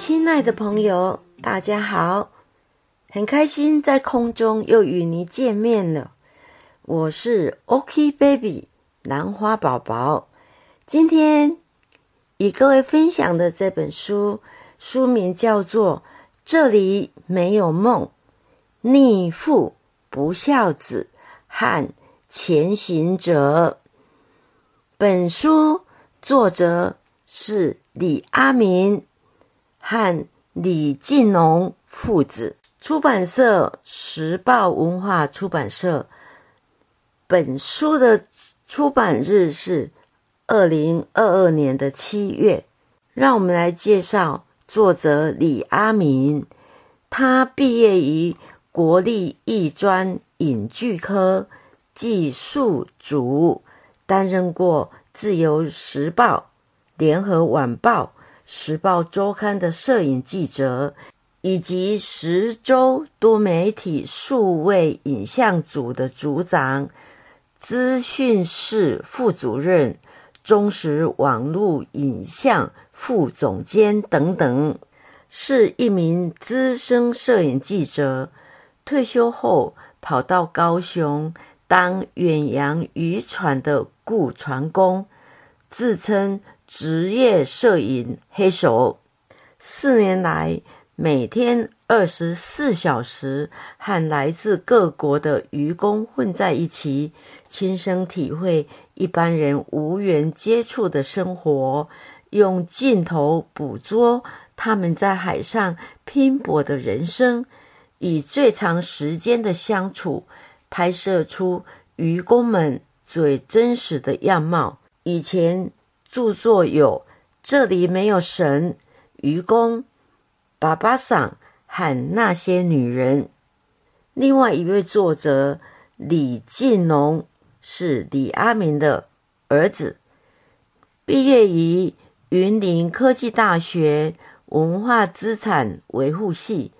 亲爱的朋友，大家好，很开心在空中又与你见面了。我是 OK Baby 兰花宝宝，今天与各位分享的这本书，书名叫做《这里没有梦》，逆父不孝子和前行者。本书作者是李阿明。和李进龙父子，出版社时报文化出版社。本书的出版日是二零二二年的七月。让我们来介绍作者李阿明。他毕业于国立艺专影剧科技术组，担任过《自由时报》《联合晚报》。时报周刊的摄影记者，以及十周多媒体数位影像组的组长、资讯室副主任、中时网络影像副总监等等，是一名资深摄影记者。退休后跑到高雄当远洋渔船的雇船工，自称。职业摄影黑手，四年来每天二十四小时和来自各国的渔工混在一起，亲身体会一般人无缘接触的生活，用镜头捕捉他们在海上拼搏的人生，以最长时间的相处，拍摄出渔工们最真实的样貌。以前。著作有《这里没有神》《愚公》《爸爸桑》和《那些女人》。另外一位作者李进龙是李阿明的儿子，毕业于云林科技大学文化资产维护系，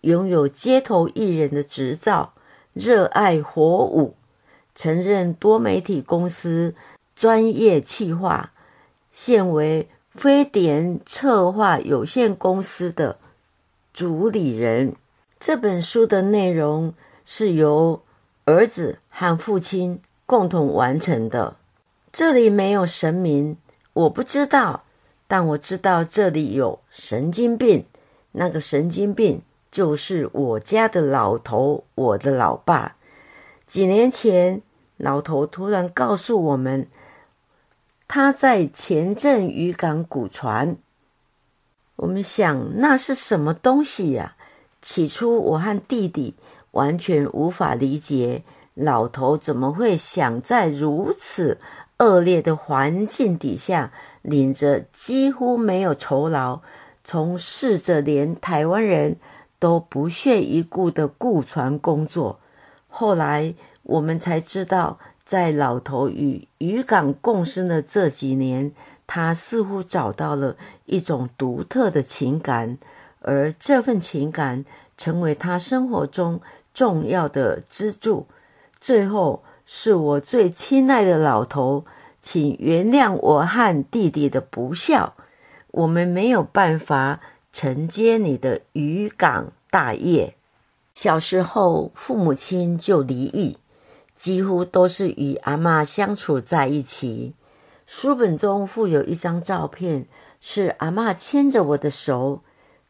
拥有街头艺人的执照，热爱火舞，曾任多媒体公司专业企划。现为飞碟策划有限公司的主理人。这本书的内容是由儿子和父亲共同完成的。这里没有神明，我不知道，但我知道这里有神经病。那个神经病就是我家的老头，我的老爸。几年前，老头突然告诉我们。他在前镇渔港古船，我们想那是什么东西呀？起初我和弟弟完全无法理解，老头怎么会想在如此恶劣的环境底下，领着几乎没有酬劳，从事着连台湾人都不屑一顾的雇船工作。后来我们才知道。在老头与渔港共生的这几年，他似乎找到了一种独特的情感，而这份情感成为他生活中重要的支柱。最后，是我最亲爱的老头，请原谅我和弟弟的不孝，我们没有办法承接你的渔港大业。小时候，父母亲就离异。几乎都是与阿妈相处在一起。书本中附有一张照片，是阿妈牵着我的手，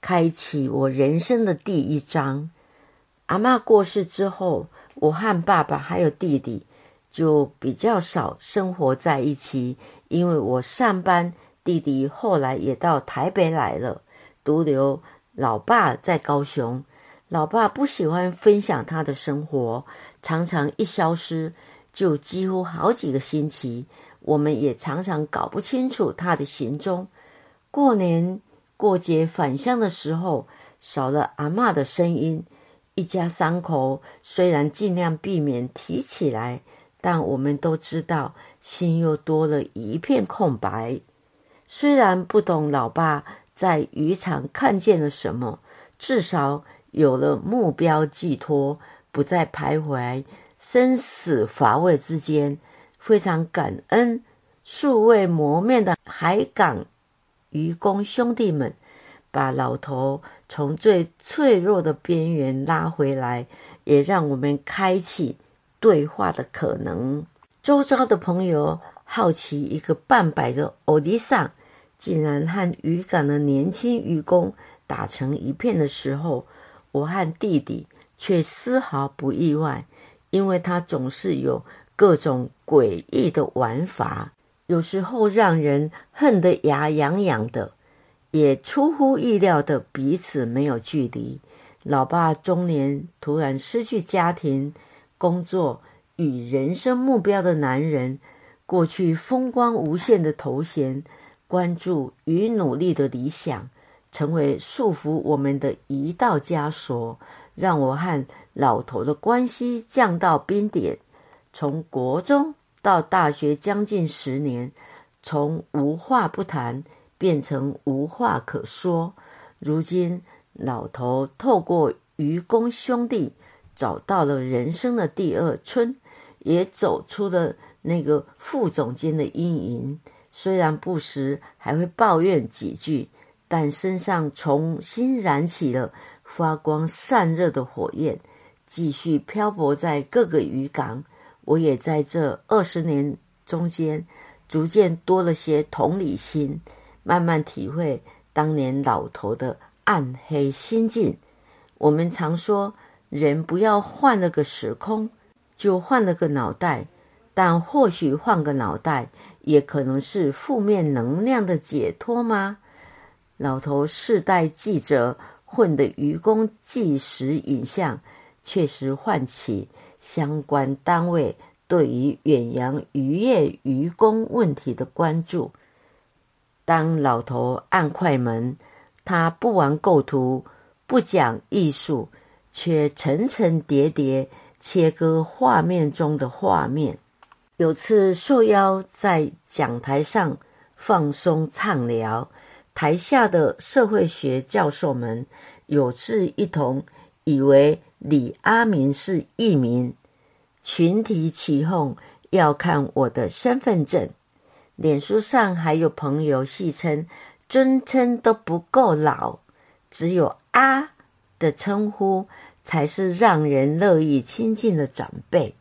开启我人生的第一章。阿妈过世之后，我和爸爸还有弟弟就比较少生活在一起，因为我上班，弟弟后来也到台北来了，独留老爸在高雄。老爸不喜欢分享他的生活。常常一消失就几乎好几个星期，我们也常常搞不清楚他的行踪。过年过节返乡的时候，少了阿妈的声音，一家三口虽然尽量避免提起来，但我们都知道心又多了一片空白。虽然不懂老爸在渔场看见了什么，至少有了目标寄托。不再徘徊生死乏味之间，非常感恩素未谋面的海港渔工兄弟们，把老头从最脆弱的边缘拉回来，也让我们开启对话的可能。周遭的朋友好奇一个半百的欧迪桑竟然和渔港的年轻渔工打成一片的时候，我和弟弟却丝毫不意外，因为他总是有各种诡异的玩法，有时候让人恨得牙痒痒的。也出乎意料的彼此没有距离。老爸中年突然失去家庭、工作与人生目标的男人，过去风光无限的头衔、关注与努力的理想，成为束缚我们的一道枷锁，让我和老头的关系降到冰点。从国中到大学将近十年，从无话不谈。变成无话可说。如今，老头透过愚公兄弟找到了人生的第二春，也走出了那个副总监的阴影。虽然不时还会抱怨几句，但身上重新燃起了发光散热的火焰，继续漂泊在各个渔港。我也在这二十年中间，逐渐多了些同理心。慢慢体会当年老头的暗黑心境。我们常说，人不要换了个时空，就换了个脑袋。但或许换个脑袋，也可能是负面能量的解脱吗？老头世代记着混的愚公纪实影像，确实唤起相关单位对于远洋渔业渔工问题的关注。当老头按快门，他不玩构图，不讲艺术，却层层叠叠切割画面中的画面。有次受邀在讲台上放松畅聊，台下的社会学教授们有志一同，以为李阿明是艺名，群体起哄要看我的身份证。脸书上还有朋友戏称，尊称都不够老，只有阿的称呼才是让人乐意亲近的长辈。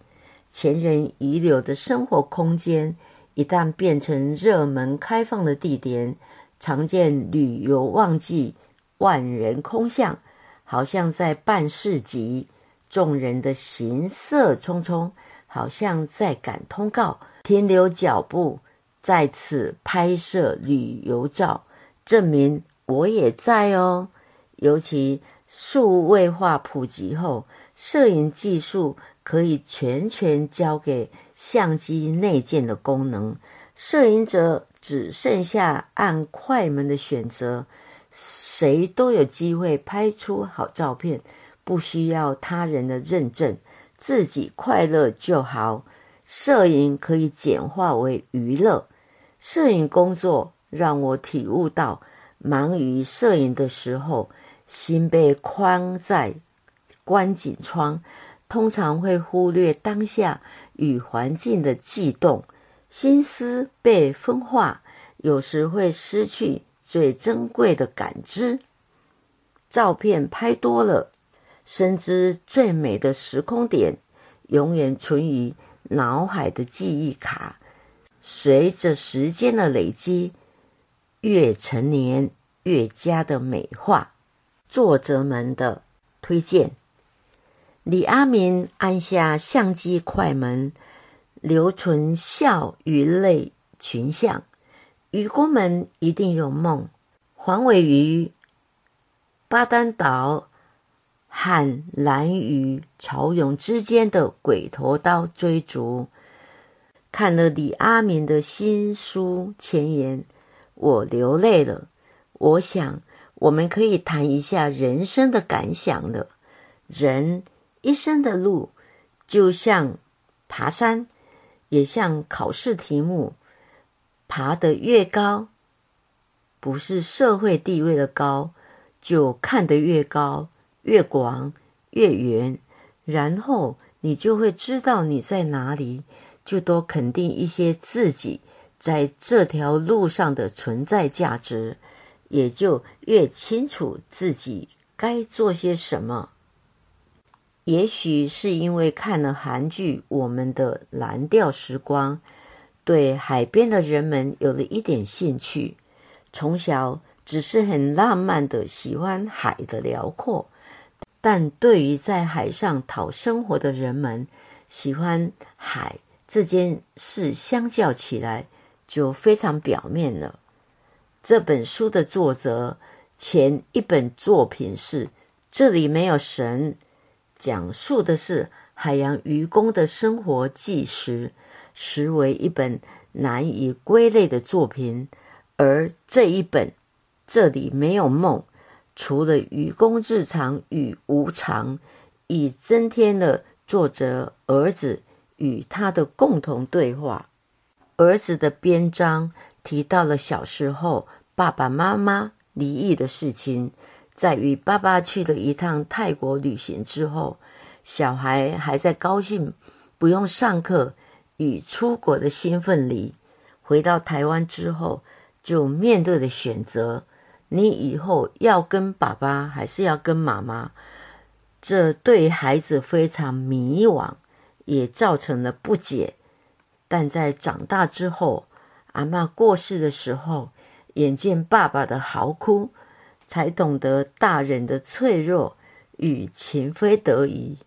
前人遗留的生活空间，一旦变成热门开放的地点，常见旅游旺季，万人空巷，好像在办市集，众人的行色匆匆，好像在赶通告，停留脚步。在此拍摄旅游照，证明我也在哦。尤其数位化普及后，摄影技术可以全权交给相机内建的功能，摄影者只剩下按快门的选择，谁都有机会拍出好照片，不需要他人的认证，自己快乐就好。摄影可以简化为娱乐。摄影工作让我体悟到，忙于摄影的时候，心被框在观景窗，通常会忽略当下与环境的悸动，心思被分化，有时会失去最珍贵的感知。照片拍多了，深知最美的时空点，永远存于脑海的记忆卡。随着时间的累积，越成年越加的美化。作者们的推荐：李阿明按下相机快门，留存笑与泪群像。渔工们一定有梦。黄尾鱼、巴丹岛和蓝鱼潮涌之间的鬼头刀追逐。看了李阿明的新书前言，我流泪了。我想，我们可以谈一下人生的感想了。人一生的路，就像爬山，也像考试题目。爬得越高，不是社会地位的高，就看得越高、越广、越远。然后你就会知道你在哪里。就多肯定一些自己在这条路上的存在价值，也就越清楚自己该做些什么。也许是因为看了韩剧《我们的蓝调时光》，对海边的人们有了一点兴趣。从小只是很浪漫的喜欢海的辽阔，但对于在海上讨生活的人们，喜欢海这件事相较起来就非常表面了。这本书的作者前一本作品是《这里没有神》。讲述的是海洋渔工的生活纪实，实为一本难以归类的作品。而这一本《这里没有梦》，除了渔工日常与无常，亦增添了作者儿子与他的共同对话。儿子的篇章提到了小时候爸爸妈妈离异的事情。在与爸爸去了一趟泰国旅行之后，小孩还在高兴不用上课与出国的兴奋里，回到台湾之后就面对了选择：你以后要跟爸爸还是要跟妈妈？这对孩子非常迷惘，也造成了不解。但在长大之后，阿妈过世的时候，眼见爸爸的嚎哭。才懂得大人的脆弱与情非得已。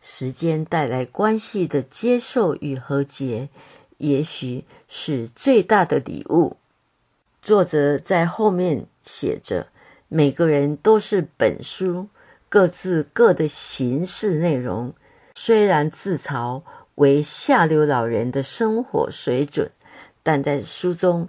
时间带来关系的接受与和解，也许是最大的礼物。作者在后面写着：“每个人都是本书各自各的形式内容。虽然自嘲为下流老人的生活水准，但在书中。”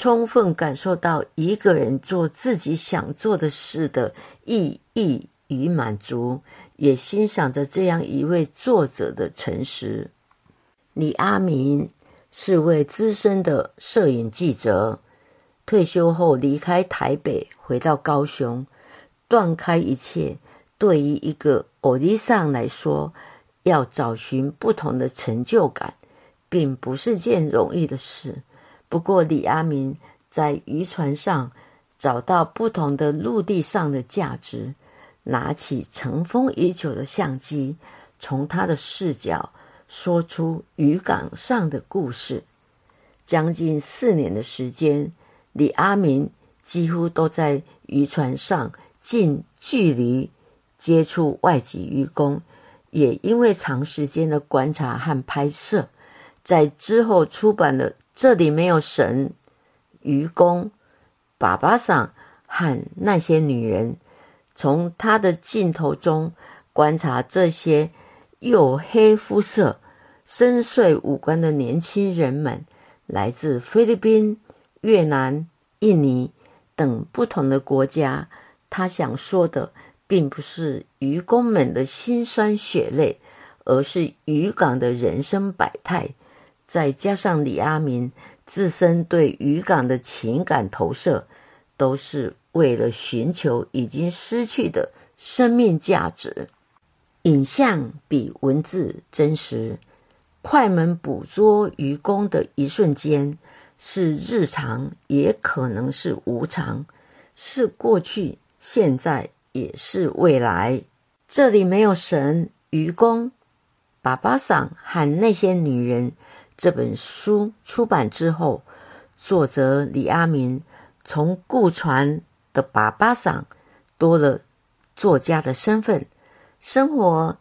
充分感受到一个人做自己想做的事的意义与满足，也欣赏着这样一位作者的诚实。李阿明是位资深的摄影记者，退休后离开台北，回到高雄，断开一切。对于一个偶丽上来说，要找寻不同的成就感，并不是件容易的事。不过，李阿明在渔船上找到不同的陆地上的价值，拿起尘封已久的相机，从他的视角说出渔港上的故事。将近四年的时间，李阿明几乎都在渔船上近距离接触外籍渔工，也因为长时间的观察和拍摄，在之后出版了。这里没有神、愚公、爸爸桑和那些女人。从他的镜头中观察这些黝黑肤色、深邃五官的年轻人们，来自菲律宾、越南、印尼等不同的国家。他想说的，并不是渔工们的辛酸血泪，而是渔港的人生百态。再加上李阿明自身对渔港的情感投射，都是为了寻求已经失去的生命价值。影像比文字真实，快门捕捉渔工的一瞬间，是日常，也可能是无常，是过去，现在也是未来。这里没有神，渔工、爸爸桑和那些女人。这本书出版之后，作者李阿明从顾传的爸爸上多了作家的身份，生活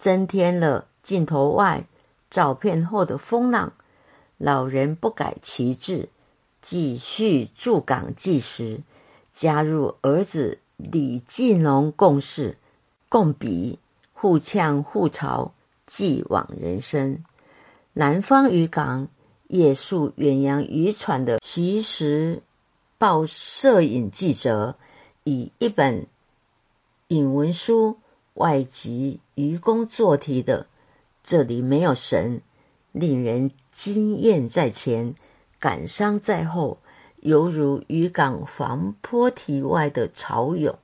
增添了镜头外照片后的风浪。老人不改其志，继续驻港纪实，加入儿子李继龙共事，共笔互呛互嘲，继往人生。南方渔港夜宿远洋渔船的其实报摄影记者，以一本引文书外籍渔工做题的，这里没有神，令人惊艳在前，感伤在后，犹如渔港防坡堤外的潮涌。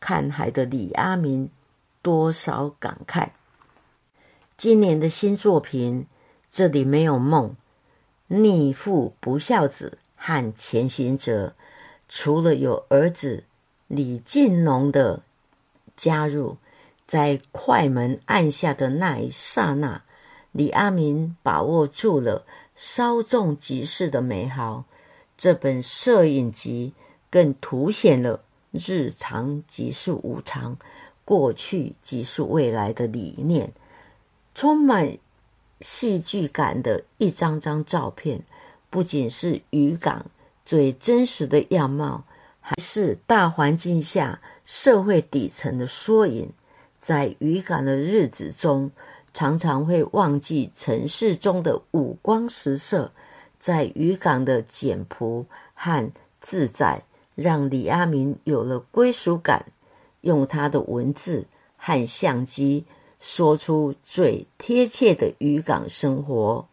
看海的李阿明多少感慨。今年的新作品。这里没有梦，逆父不孝子和前行者，除了有儿子李进龙的加入，在快门按下的那一刹那，李阿明把握住了稍纵即逝的美好。这本摄影集更凸显了日常即是无常，过去即是未来的理念，充满戏剧感的一张张照片。不仅是渔港最真实的样貌，还是大环境下社会底层的缩影。在渔港的日子中，常常会忘记城市中的五光十色。在渔港的简朴和自在，让李阿明有了归属感。用他的文字和相机，说出最贴切的渔港生活。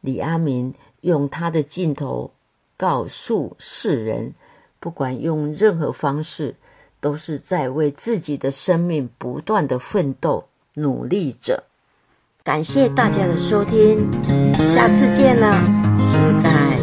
李阿明。用他的镜头告诉世人，不管用任何方式，都是在为自己的生命不断的奋斗努力着。感谢大家的收听，下次见了，期待。